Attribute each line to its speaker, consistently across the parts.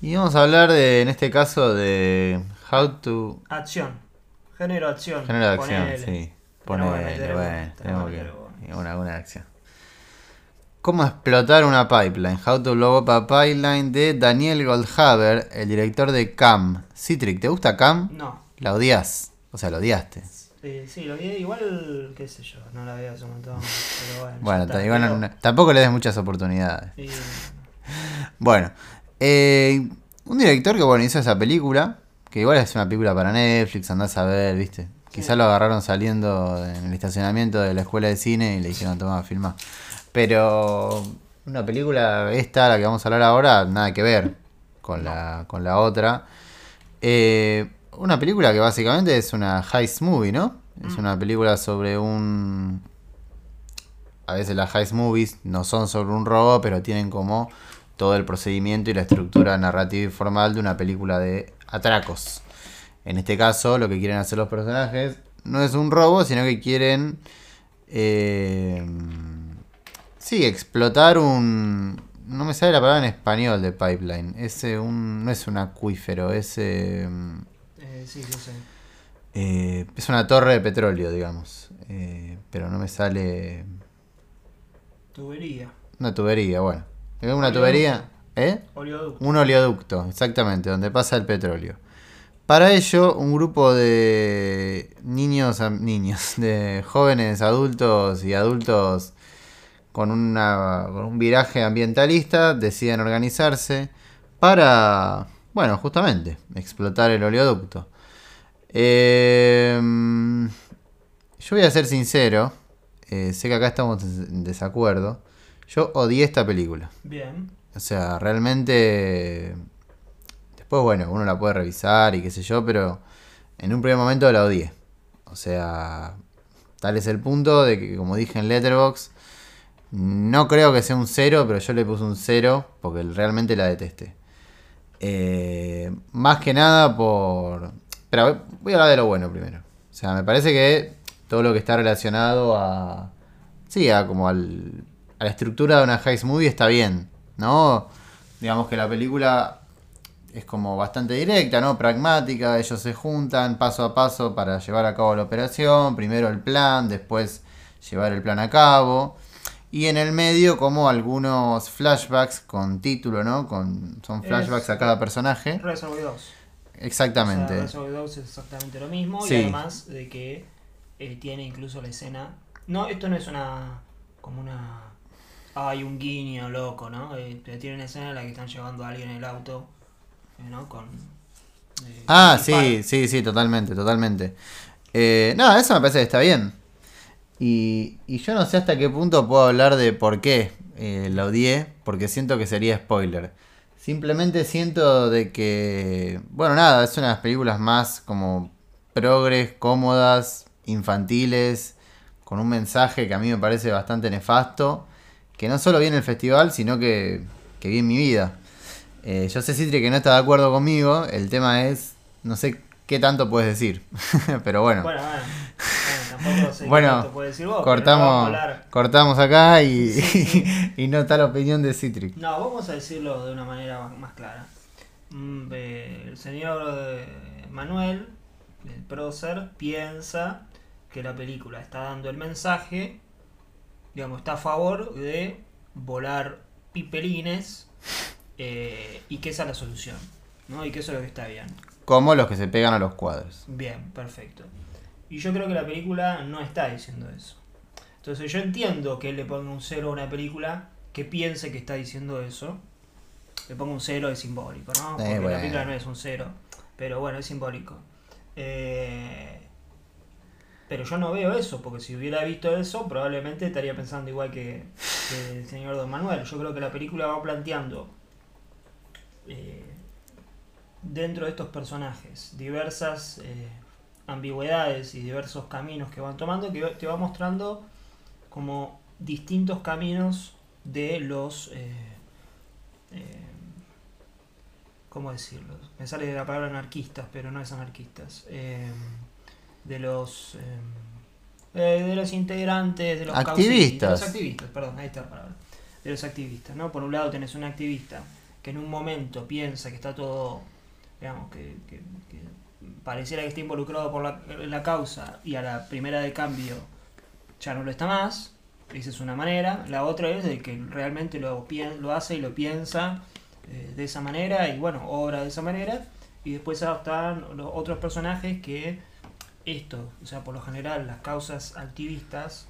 Speaker 1: Y vamos a hablar de, en este caso, de How to...
Speaker 2: Acción. Género acción.
Speaker 1: Género de acción,
Speaker 2: Ponele.
Speaker 1: sí. Ponele, bueno,
Speaker 2: tenemos que-.
Speaker 1: Una, una acción. ¿Cómo explotar una pipeline? How to blow up a pipeline de Daniel Goldhaber, el director de Cam. Citric, ¿te gusta Cam?
Speaker 2: No.
Speaker 1: La odias. O sea, lo odiaste.
Speaker 2: Eh, sí, lo vi igual, qué sé yo, no la veo hace un montón. Pero bueno.
Speaker 1: Bueno, igual no- tampoco le des muchas oportunidades.
Speaker 2: y-
Speaker 1: Bueno, eh, un director que bueno hizo esa película, que igual es una película para Netflix, andás a ver, ¿viste? Quizá lo agarraron saliendo en el estacionamiento de la escuela de cine y le dijeron, toma, filma. Pero una película, esta, la que vamos a hablar ahora, nada que ver con la, con la otra. Eh, una película que básicamente es una heist movie, ¿no? Es una película sobre un... A veces las heist movies no son sobre un robo, pero tienen como todo el procedimiento y la estructura narrativa y formal de una película de atracos. En este caso, lo que quieren hacer los personajes no es un robo, sino que quieren... eh, sí, explotar un... No me sale la palabra en español de pipeline. Es un, no es un acuífero, es... eh,
Speaker 2: eh, sí, sí, sí.
Speaker 1: eh, es una torre de petróleo, digamos. Eh, pero no me sale...
Speaker 2: Tubería.
Speaker 1: Una tubería, bueno. ¿Es una
Speaker 2: Oleoducto.
Speaker 1: tubería? ¿Eh?
Speaker 2: Oleoducto.
Speaker 1: Un oleoducto, exactamente, donde pasa el petróleo. Para ello, un grupo de niños, niños, de jóvenes, adultos y adultos con, una, con un viraje ambientalista deciden organizarse para, bueno, justamente, explotar el oleoducto. Em, yo voy a ser sincero, eh, sé que acá estamos en desacuerdo. Yo odié esta película.
Speaker 2: Bien.
Speaker 1: O sea, realmente. Después, bueno, uno la puede revisar y qué sé yo, pero en un primer momento la odié. O sea, tal es el punto de que, como dije en Letterboxd, no creo que sea un cero, pero yo le puse un cero porque realmente la detesté. Eh, más que nada por. Pero voy a hablar de lo bueno primero. O sea, me parece que todo lo que está relacionado a. Sí, a como al, a la estructura de una heist movie está bien, ¿no? Digamos que la película es como bastante directa, ¿no? Pragmática, ellos se juntan paso a paso para llevar a cabo la operación, primero el plan, después llevar el plan a cabo. Y en el medio como algunos flashbacks con título, ¿no? Con, son flashbacks
Speaker 2: Es-
Speaker 1: a cada personaje.
Speaker 2: Reservoir 2.
Speaker 1: Exactamente.
Speaker 2: O sea, Reservoir Dogs es exactamente lo mismo.
Speaker 1: Sí.
Speaker 2: Y además de que eh, tiene incluso la escena. No, esto no es una. como una. Hay un guiño loco, ¿no? Eh, pero tiene una escena en la que están llevando a alguien en el auto. eh, ¿No? Con. eh,
Speaker 1: Ah, sí, sí, sí, totalmente, totalmente. Eh, no, eso me parece que está bien. Y, y yo no sé hasta qué punto puedo hablar de por qué eh, la odié, porque siento que sería spoiler. Simplemente siento de que, bueno, nada, es una de las películas más como progres, cómodas, infantiles, con un mensaje que a mí me parece bastante nefasto, que no solo vi en el festival, sino que, que vi en mi vida. Eh, yo sé, Citri, que no está de acuerdo conmigo. El tema es, no sé qué tanto puedes decir. pero bueno,
Speaker 2: Bueno, bueno. bueno, qué tanto decir vos, no
Speaker 1: cortamos, cortamos acá y,
Speaker 2: Sí, sí.
Speaker 1: y no está la opinión de Citric.
Speaker 2: No, vamos a decirlo de una manera más- más clara. Mm, eh, El señor eh, Manuel, el prócer, piensa que la película está dando el mensaje, digamos, está a favor de volar pipelines eh, y que esa es la solución, ¿no? Y que eso es lo que está bien.
Speaker 1: Como los que se pegan a los cuadros.
Speaker 2: Bien, perfecto. Y yo creo que la película no está diciendo eso. Entonces yo entiendo que él le ponga un cero a una película que piense que está diciendo eso. Le pongo un cero es simbólico, ¿no? Porque
Speaker 1: bueno.
Speaker 2: la película no es un cero. Pero bueno, es simbólico. Eh, pero yo no veo eso, porque si hubiera visto eso, probablemente estaría pensando igual que, el señor Don Manuel. Yo creo que la película va planteando eh, dentro de estos personajes diversas eh, ambigüedades y diversos caminos que van tomando, que te va mostrando como distintos caminos de los... eh, ¿Cómo decirlo? Me sale la palabra anarquistas, pero no es anarquistas. De los... eh, eh, de los integrantes, de los
Speaker 1: Activistas.
Speaker 2: de los activistas, perdón, ahí está la palabra. De los activistas, ¿no? Por un lado tenés un activista que en un momento piensa que está todo, digamos, que, que- que pareciera que está involucrado por la, la causa y a la primera de cambio ya no lo está más, esa es una manera. La otra es de que realmente lo, lo hace y lo piensa eh, de esa manera y bueno, obra de esa manera. Y después están los otros personajes que esto, o sea, por lo general las causas activistas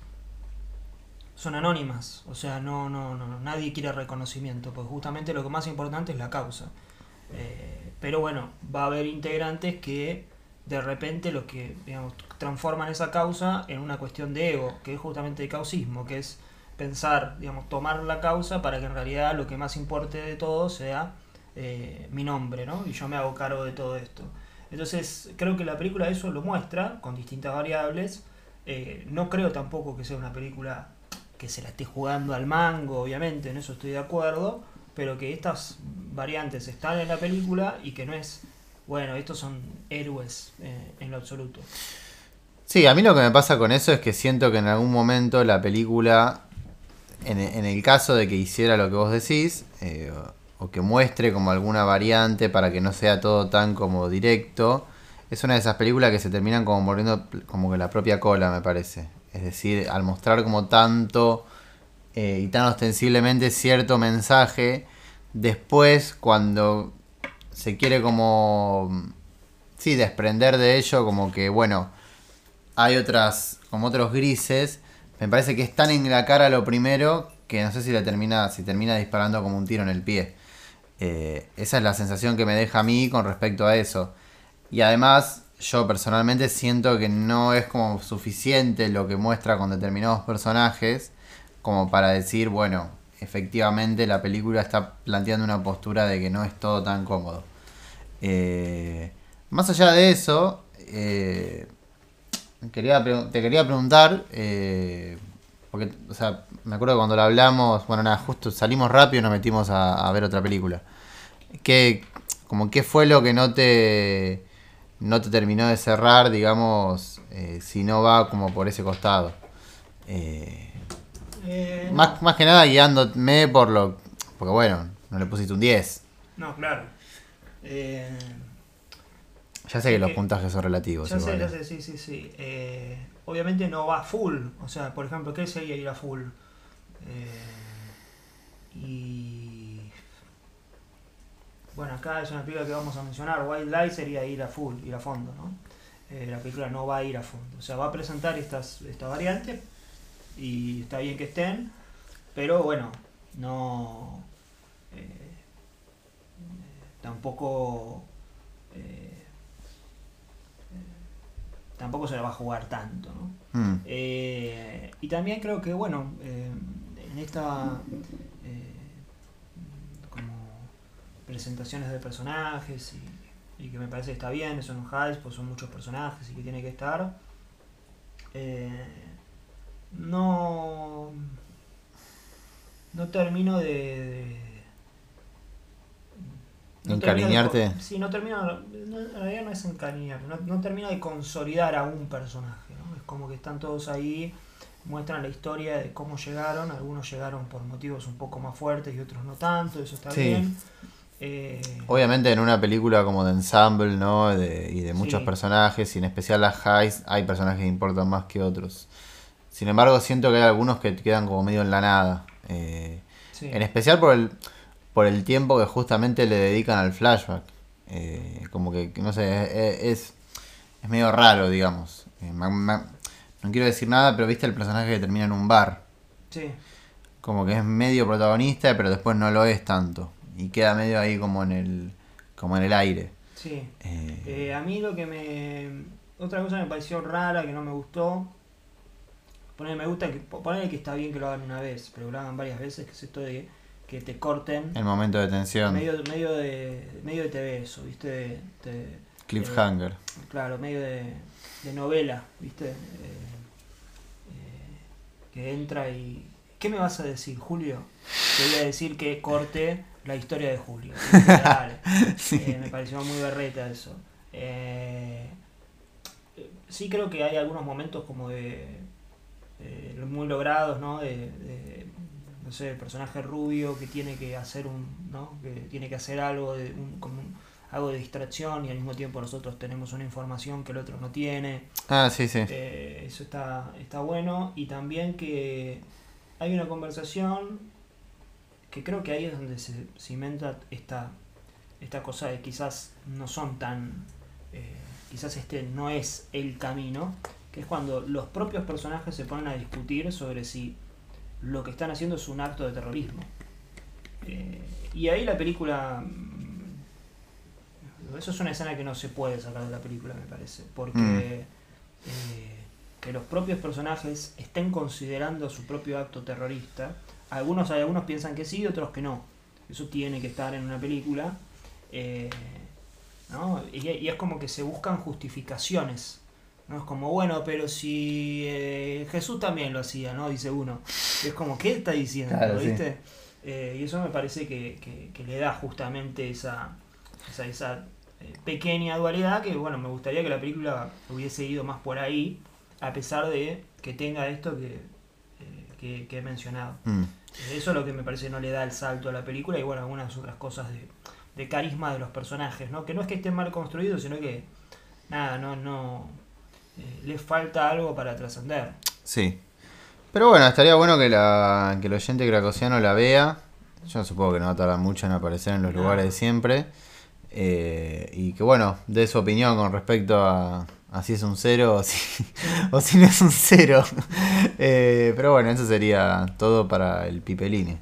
Speaker 2: son anónimas, o sea, no, no, no, nadie quiere reconocimiento, porque justamente lo que más importante es la causa. Eh, pero bueno, va a haber integrantes que de repente lo que digamos, transforman esa causa en una cuestión de ego, que es justamente el causismo, que es pensar, digamos, tomar la causa para que en realidad lo que más importe de todo sea eh, mi nombre, ¿no? Y yo me hago cargo de todo esto. Entonces, creo que la película eso lo muestra con distintas variables. Eh, no creo tampoco que sea una película que se la esté jugando al mango, obviamente, en eso estoy de acuerdo, pero que estas variantes están en la película y que no es, bueno, estos son héroes eh, en lo absoluto.
Speaker 1: Sí, a mí lo que me pasa con eso es que siento que en algún momento la película, en, en el caso de que hiciera lo que vos decís, eh, o, que muestre como alguna variante para que no sea todo tan como directo, es una de esas películas que se terminan como mordiendo como que la propia cola, me parece. Es decir, al mostrar como tanto eh, y tan ostensiblemente cierto mensaje, después cuando se quiere como, sí, desprender de ello, como que, bueno, hay otras, como otros grises. Me parece que es tan en la cara lo primero que no sé si le termina, si termina disparando como un tiro en el pie. Eh, esa es la sensación que me deja a mí con respecto a eso. Y además, yo personalmente siento que no es como suficiente lo que muestra con determinados personajes como para decir, bueno, efectivamente la película está planteando una postura de que no es todo tan cómodo. Eh, más allá de eso, eh, quería te quería preguntar, porque, o sea, me acuerdo que cuando lo hablamos, bueno, nada, justo salimos rápido y nos metimos a, a ver otra película. ¿Qué, como, ¿Qué fue lo que no te, no te terminó de cerrar, digamos, eh, si no va como por ese costado? Eh,
Speaker 2: Eh,
Speaker 1: más, más que nada guiándome por lo... Porque bueno, no le pusiste un 10.
Speaker 2: no, claro. Eh,
Speaker 1: Ya sé que los puntajes son relativos.
Speaker 2: ya sé, ya sé, sí, sí, sí. Eh, obviamente no va full. O sea, por ejemplo, ¿qué sería ir a full? Eh, y. Bueno, acá es una película que vamos a mencionar. Wild Light sería ir a full, ir a fondo, ¿no? Eh, la película no va a ir a fondo. O sea, va a presentar estas, esta variante y está bien que estén, pero bueno, no. eh, tampoco. Tampoco se la va a jugar tanto, ¿no?
Speaker 1: Mm.
Speaker 2: Eh, y también creo que, bueno, eh, en esta eh, como presentaciones de personajes y, y que me parece que está bien, son un hype, pues son muchos personajes y que tiene que estar. no no termino de, de- no
Speaker 1: ¿Encariñarte?
Speaker 2: sí, no termino, no, en realidad no es encariñar, no, no termino de consolidar a un personaje, ¿no? Es como que están todos ahí, muestran la historia de cómo llegaron, algunos llegaron por motivos un poco más fuertes y otros no tanto, eso está
Speaker 1: Sí.
Speaker 2: bien. Eh,
Speaker 1: Obviamente en una película como de ensemble, ¿no? De- y de muchos
Speaker 2: Sí.
Speaker 1: personajes, y en especial las highs, hay personajes que importan más que otros. Sin embargo, siento que hay algunos que quedan como medio en la nada. Eh. En especial por el, por el tiempo que justamente le dedican al flashback. Eh, como que, no sé, es, es, medio raro, digamos. Eh, ma- ma- no quiero decir nada, pero viste el personaje que termina en un bar.
Speaker 2: Sí.
Speaker 1: Como que es medio protagonista, pero después no lo es tanto. Y queda medio ahí como en el, como en el aire.
Speaker 2: Sí.
Speaker 1: Eh,
Speaker 2: Eh, a mí lo que me. Otra cosa me pareció rara, que no me gustó. Poner, me gusta que. Poner que está bien que lo hagan una vez, pero que lo hagan varias veces, que es esto de que te corten.
Speaker 1: el momento de tensión.
Speaker 2: Medio, medio de. medio de TV eso, viste. De- de-
Speaker 1: Cliffhanger.
Speaker 2: claro, medio de, de novela, viste. Eh, eh, que entra y. ¿Qué me vas a decir, Julio? Te voy a decir que corte la historia de Julio. Eh, me pareció muy berreta eso. Sí creo que hay algunos momentos como de, muy logrados, ¿no? De- no sé, el personaje rubio que tiene que hacer un, ¿no? Que tiene que hacer algo de un, como un- algo de distracción y al mismo tiempo nosotros tenemos una información que el otro no tiene.
Speaker 1: Ah, sí, sí.
Speaker 2: Eh, eso está, está bueno. Y también que hay una conversación que creo que ahí es donde se cimenta esta, esta cosa de quizás no son tan... eh, quizás este no es el camino, que es cuando los propios personajes se ponen a discutir sobre si lo que están haciendo es un acto de terrorismo. Eh, y ahí la película... mm, Eso es una escena que no se puede sacar de la película, me parece. Porque
Speaker 1: Mm.
Speaker 2: eh, que los propios personajes estén considerando su propio acto terrorista. Algunos, algunos piensan que sí, otros que no. Eso tiene que estar en una película. eh, ¿no? y, y es como que se buscan justificaciones. ¿No? Es como, bueno, pero si eh, Jesús también lo hacía, ¿no? Dice uno. Es como, ¿qué está diciendo?
Speaker 1: Claro, sí.
Speaker 2: ¿Viste? Eh, y eso me parece que, que- que le da justamente esa, esa, esa eh, pequeña dualidad que, bueno, me gustaría que la película hubiese ido más por ahí, a pesar de que tenga esto que, que, que he mencionado.
Speaker 1: Mm.
Speaker 2: Eso es lo que me parece no le da el salto a la película y, bueno, algunas otras cosas de, de carisma de los personajes, ¿no? Que no es que estén mal construidos, sino que, nada, no, no, eh, les falta algo para trascender.
Speaker 1: Sí. Pero bueno, estaría bueno que, la, que el oyente cracosiano la vea. Yo supongo que no va a tardar mucho en aparecer en los
Speaker 2: No.
Speaker 1: lugares de siempre. Eh, y que bueno, dé su opinión con respecto a, a si es un cero o si, o si no es un cero. Eh, pero bueno, eso sería todo para el Pipeline.